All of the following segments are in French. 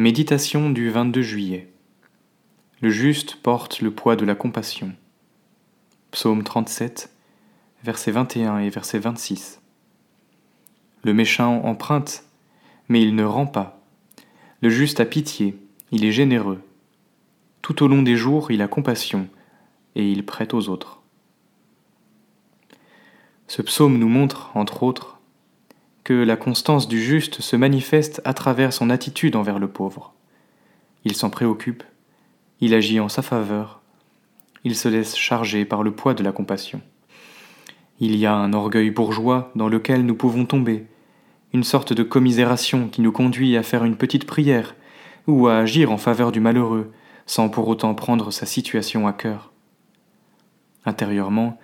Méditation du 22 juillet. Le juste porte le poids de la compassion. Psaume 37, versets 21 et verset 26. Le méchant emprunte, mais il ne rend pas. Le juste a pitié, il est généreux. Tout au long des jours, il a compassion, et il prête aux autres. Ce psaume nous montre, entre autres, la constance du juste se manifeste à travers son attitude envers le pauvre. Il s'en préoccupe, il agit en sa faveur, il se laisse charger par le poids de la compassion. Il y a un orgueil bourgeois dans lequel nous pouvons tomber, une sorte de commisération qui nous conduit à faire une petite prière ou à agir en faveur du malheureux sans pour autant prendre sa situation à cœur. Intérieurement,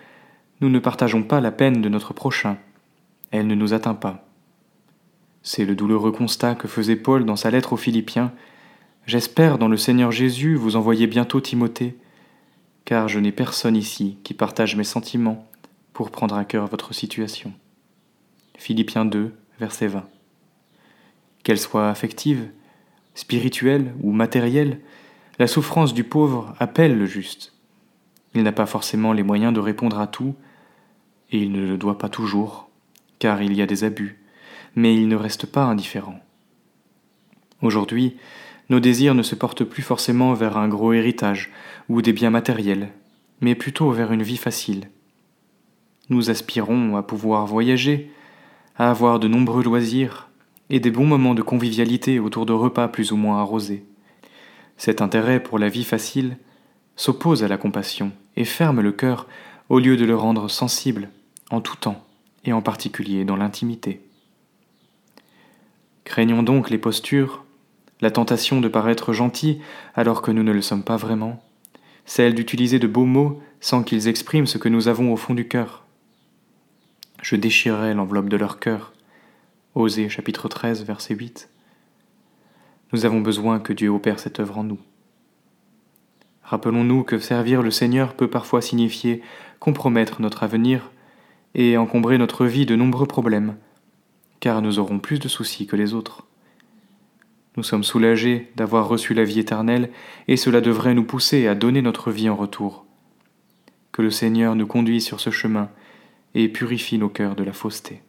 nous ne partageons pas la peine de notre prochain, elle ne nous atteint pas. C'est le douloureux constat que faisait Paul dans sa lettre aux Philippiens. J'espère dans le Seigneur Jésus vous envoyer bientôt Timothée, car je n'ai personne ici qui partage mes sentiments pour prendre à cœur votre situation. Philippiens 2, verset 20. Qu'elle soit affective, spirituelle ou matérielle, la souffrance du pauvre appelle le juste. Il n'a pas forcément les moyens de répondre à tout, et il ne le doit pas toujours, car il y a des abus, mais il ne reste pas indifférent. Aujourd'hui, nos désirs ne se portent plus forcément vers un gros héritage ou des biens matériels, mais plutôt vers une vie facile. Nous aspirons à pouvoir voyager, à avoir de nombreux loisirs et des bons moments de convivialité autour de repas plus ou moins arrosés. Cet intérêt pour la vie facile s'oppose à la compassion et ferme le cœur au lieu de le rendre sensible en tout temps et en particulier dans l'intimité. Craignons donc les postures, la tentation de paraître gentil alors que nous ne le sommes pas vraiment, celle d'utiliser de beaux mots sans qu'ils expriment ce que nous avons au fond du cœur. Je déchirerai l'enveloppe de leur cœur. Osée chapitre 13 verset 8. Nous avons besoin que Dieu opère cette œuvre en nous. Rappelons-nous que servir le Seigneur peut parfois signifier compromettre notre avenir et encombrer notre vie de nombreux problèmes, car nous aurons plus de soucis que les autres. Nous sommes soulagés d'avoir reçu la vie éternelle, et cela devrait nous pousser à donner notre vie en retour. Que le Seigneur nous conduise sur ce chemin et purifie nos cœurs de la fausseté.